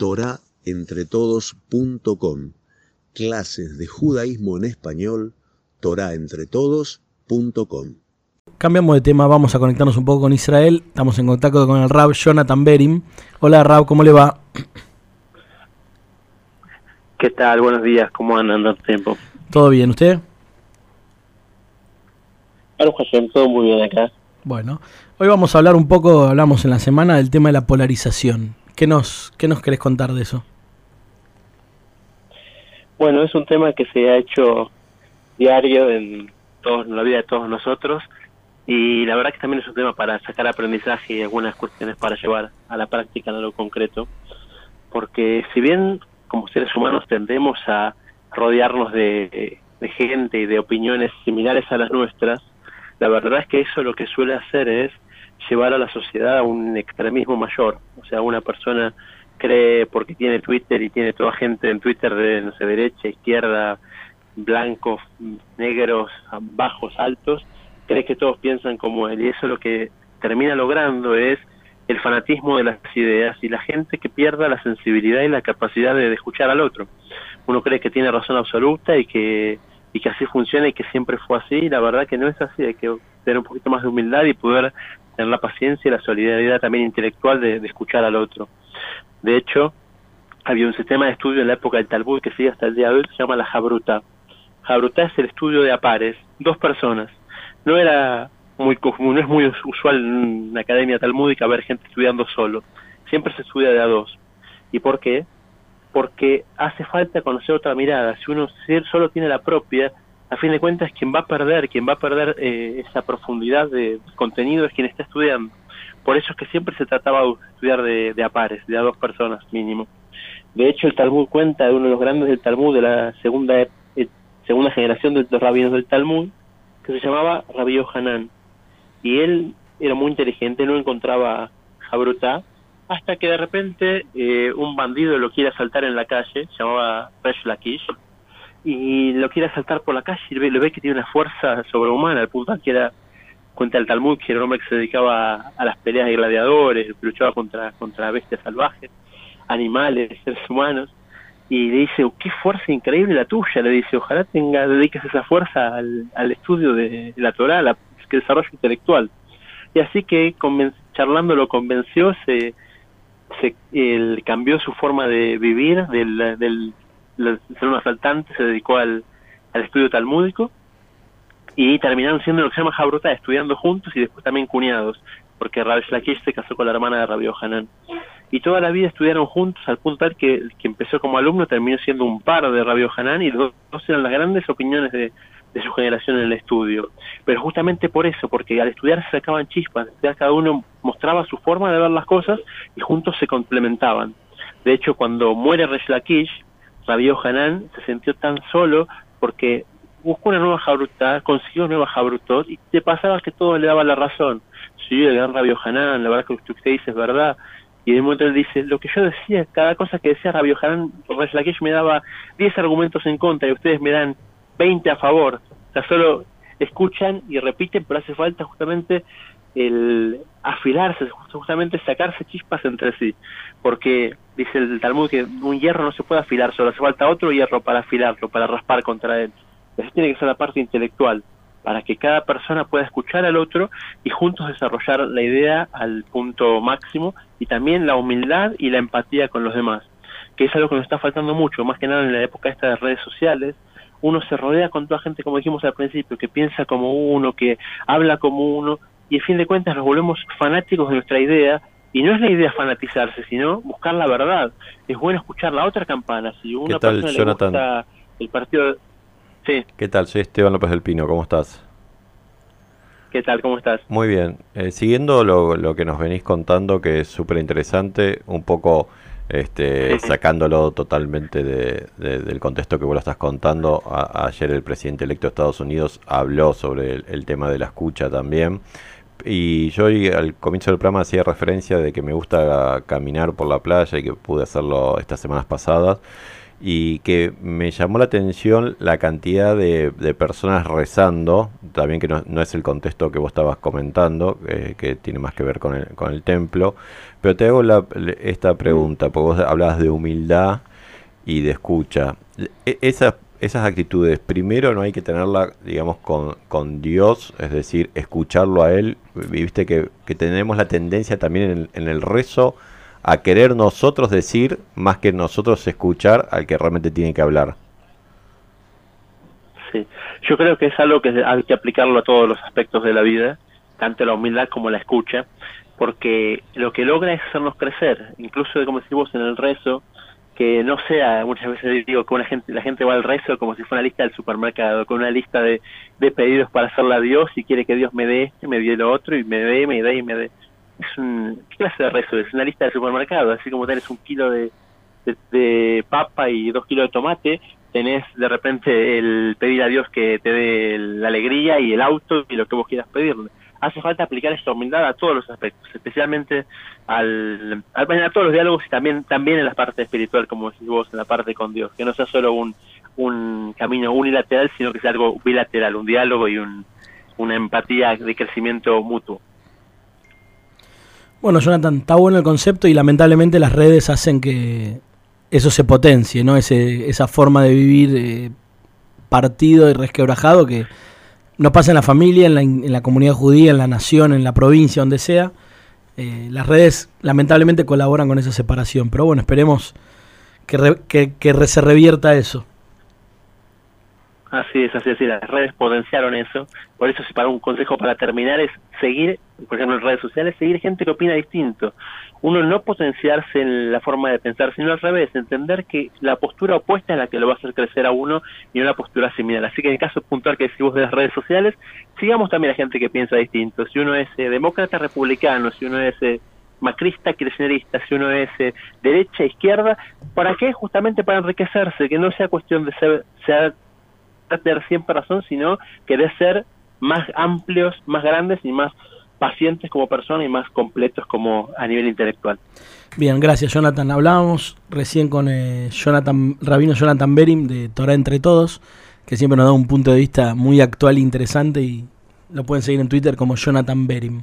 torahentretodos.com. Clases de judaísmo en español, torahentretodos.com. Cambiamos de tema, vamos a conectarnos un poco con Israel. Estamos en contacto con el Rab Jonathan Berim. Hola Rab, ¿cómo le va? ¿Qué tal? Buenos días, ¿cómo andan el tiempo? ¿Todo bien? ¿Usted? Todo muy bien acá. Bueno, hoy vamos a hablar un poco, hablamos en la semana, del tema de la polarización. ¿Qué nos, qué nos querés contar de eso? Bueno, es un tema que se ha hecho diario en, todos, en la vida de todos nosotros y la verdad que también es un tema para sacar aprendizaje y algunas cuestiones para llevar a la práctica en lo concreto, porque si bien como seres humanos tendemos a rodearnos de, de gente y de opiniones similares a las nuestras, la verdad es que eso lo que suele hacer es llevar a la sociedad a un extremismo mayor. O sea, una persona cree porque tiene Twitter y tiene toda gente en Twitter de no sé, derecha, izquierda, blancos, negros, bajos, altos, cree que todos piensan como él. Y eso lo que termina logrando es el fanatismo de las ideas y la gente que pierda la sensibilidad y la capacidad de escuchar al otro. Uno cree que tiene razón absoluta y que y que así funciona y que siempre fue así, y la verdad que no es así, hay que tener un poquito más de humildad y poder tener la paciencia y la solidaridad también intelectual de, escuchar al otro. De hecho, había un sistema de estudio en la época del Talmud que sigue hasta el día de hoy, se llama la Jabruta. Jabruta es el estudio de a pares, dos personas. No era muy no es muy usual en una academia talmúdica ver gente estudiando solo. Siempre se estudia de a dos. ¿Y por qué? porque hace falta conocer otra mirada. Si uno solo tiene la propia, a fin de cuentas quien va a perder, quien va a perder eh, esa profundidad de contenido es quien está estudiando. Por eso es que siempre se trataba de estudiar de, de a pares, de a dos personas mínimo. De hecho, el Talmud cuenta de uno de los grandes del Talmud de la segunda eh, segunda generación de los rabinos del Talmud, que se llamaba Rabbi Hanan. Y él era muy inteligente, no encontraba Jabrutá, hasta que de repente eh, un bandido lo quiere asaltar en la calle, se llamaba Resh Lakish, y lo quiere asaltar por la calle y lo ve que tiene una fuerza sobrehumana, al punto que era, cuenta el Talmud, que era un hombre que se dedicaba a, las peleas de gladiadores, luchaba contra, contra bestias salvajes, animales, seres humanos, y le dice, oh, qué fuerza increíble la tuya, le dice, ojalá tenga, dediques esa fuerza al, al estudio de la Torah, al desarrollo intelectual. Y así que charlando lo convenció, se se él cambió su forma de vivir, del, del, ser un asaltante, se dedicó al, estudio talmúdico y terminaron siendo lo que se llama Jabruta, estudiando juntos y después también cuñados, porque Rabbi Shlakish se casó con la hermana de Rabbi Hanan. Y toda la vida estudiaron juntos al punto tal que que empezó como alumno terminó siendo un par de Rabbi Hanan y dos eran las grandes opiniones de, de su generación en el estudio. Pero justamente por eso, porque al estudiar se sacaban chispas, cada uno mostraba su forma de ver las cosas y juntos se complementaban. De hecho, cuando muere Resh Lakish, Rabbi Hanan se sintió tan solo porque buscó una nueva Jabrutá, consiguió nueva Jabrutot y te pasaba que todo le daba la razón. Sí, el gran Rabbi Hanan, la verdad que que usted dice es verdad. Y de momento él dice, lo que yo decía, cada cosa que decía Rabbi Hanan, Resh Lakish me daba 10 argumentos en contra y ustedes me dan 20 a favor. O sea, solo escuchan y repiten, pero hace falta justamente el afilarse, justamente sacarse chispas entre sí. Porque dice el Talmud que un hierro no se puede afilar, solo hace falta otro hierro para afilarlo, para raspar contra él. Eso tiene que ser la parte intelectual, para que cada persona pueda escuchar al otro y juntos desarrollar la idea al punto máximo y también la humildad y la empatía con los demás, que es algo que nos está faltando mucho, más que nada en la época esta de redes sociales, uno se rodea con toda gente, como dijimos al principio, que piensa como uno, que habla como uno, y en fin de cuentas nos volvemos fanáticos de nuestra idea, y no es la idea fanatizarse, sino buscar la verdad. Es bueno escuchar la otra campana. Si una ¿Qué tal, persona Jonathan? le gusta el partido... Sí, ¿Qué tal? Soy Esteban López del Pino, ¿cómo estás? ¿qué tal? ¿Cómo estás? Muy bien. Eh, siguiendo lo, lo que nos venís contando, que es súper interesante, un poco este, sacándolo totalmente de, de- del contexto que vos lo estás contando, a- ayer el presidente electo de Estados Unidos habló sobre el, el tema de la escucha también. Y yo al comienzo del programa hacía referencia de que me gusta caminar por la playa y que pude hacerlo estas semanas pasadas. y que me llamó la atención la cantidad de, personas rezando, también que no, es el contexto que vos estabas comentando, eh, que tiene más que ver con el, con el templo, pero te hago esta pregunta, porque vos hablabas de humildad y de escucha. E, esas, esas actitudes, primero no hay que tenerla, digamos, con, con Dios, es decir, escucharlo a Él, viste que, que tenemos la tendencia también en en el rezo, a querer nosotros decir más que nosotros escuchar al que realmente tiene que hablar. Sí, yo creo que es algo que hay que aplicarlo a todos los aspectos de la vida, tanto la humildad como la escucha, porque lo que logra es hacernos crecer, incluso como decimos en el rezo, que no sea, muchas veces digo que una gente, la gente va al rezo como si fuera una lista del supermercado, con una lista de, de pedidos para hacerle a Dios y quiere que Dios me dé, me dé lo otro y me dé, me dé y me dé es un, ¿qué clase de rezo? Es una lista de supermercado, así como tenés un kilo de, de, papa y dos kilos de tomate, tenés de repente el pedir a Dios que te dé la alegría y el auto y lo que vos quieras pedirle. Hace falta aplicar esta humildad a todos los aspectos, especialmente al, a todos los diálogos y también, también en la parte espiritual, como decís vos, en la parte con Dios, que no sea solo un, un camino unilateral, sino que sea algo bilateral, un diálogo y un, una empatía de crecimiento mutuo. Bueno, Jonathan, está bueno el concepto y lamentablemente las redes hacen que eso se potencie, ¿no? Ese, esa forma de vivir eh, partido y resquebrajado que no pasa en la familia, en la, en la, comunidad judía, en la nación, en la provincia, donde sea. Eh, las redes lamentablemente colaboran con esa separación, pero bueno, esperemos que, que, que se revierta eso. Así es, así es, las redes potenciaron eso. Por eso, si para un consejo para terminar es seguir, por ejemplo, en redes sociales, seguir gente que opina distinto. Uno no potenciarse en la forma de pensar, sino al revés, entender que la postura opuesta es la que lo va a hacer crecer a uno y la postura similar. Así que en el caso puntual que decimos de las redes sociales, sigamos también a gente que piensa distinto. Si uno es eh, demócrata, republicano, si uno es eh, macrista, kirchnerista, si uno es eh, derecha, izquierda, ¿para qué? Justamente para enriquecerse, que no sea cuestión de ser, ser tener siempre razón, sino querer ser más amplios, más grandes y más pacientes como persona y más completos como a nivel intelectual. Bien, gracias Jonathan. Hablábamos recién con eh, Jonathan, Rabino Jonathan Berim de Torah Entre Todos, que siempre nos da un punto de vista muy actual e interesante y lo pueden seguir en Twitter como Jonathan Berim.